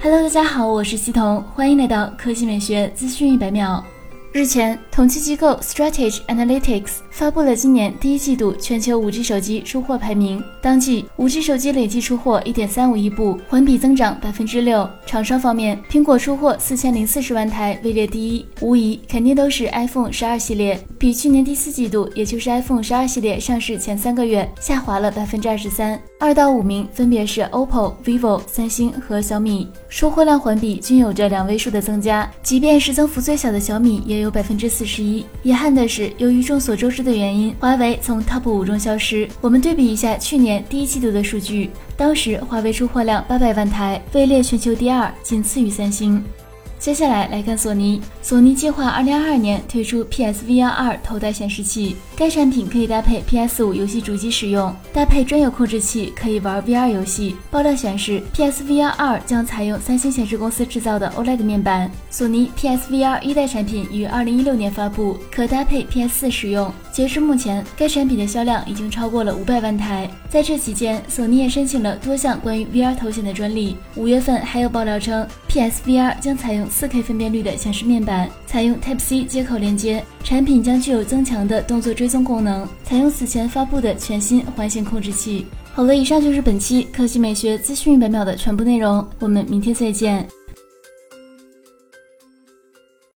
Hello，大家好，我是西彤，欢迎来到科技美学资讯一百秒。日前，统计机构 Strategy Analytics 发布了今年第一季度全球 5G 手机出货排名。当季，5G 手机累计出货1.35亿部，环比增长百分之六。厂商方面，苹果出货四千零四十万台，位列第一，无疑肯定都是 iPhone 十二系列，比去年第四季度，也就是 iPhone 十二系列上市前三个月，下滑了百分之二十三。二到五名分别是 OPPO、vivo、三星和小米，出货量环比均有着两位数的增加。即便是增幅最小的小米，也有百分之四十一。遗憾的是，由于众所周知的的原因，华为从 TOP 五中消失。我们对比一下去年第一季度的数据，当时华为出货量八百万台，位列全球第二，仅次于三星。接下来来看索尼，索尼计划二零二二年推出 PSVR 二头戴显示器，该产品可以搭配 PS 五游戏主机使用，搭配专有控制器可以玩 VR 游戏。爆料显示，PSVR 二将采用三星显示公司制造的 OLED 面板。索尼 PSVR 一代产品于二零一六年发布，可搭配 PS 四使用。截至目前，该产品的销量已经超过了五百万台。在这期间，索尼也申请了多项关于 VR 头显的专利。五月份还有爆料称，PSVR 将采用。4K 分辨率的显示面板，采用 Type-C 接口连接，产品将具有增强的动作追踪功能，采用此前发布的全新环形控制器。好了，以上就是本期科技美学资讯一百秒的全部内容，我们明天再见。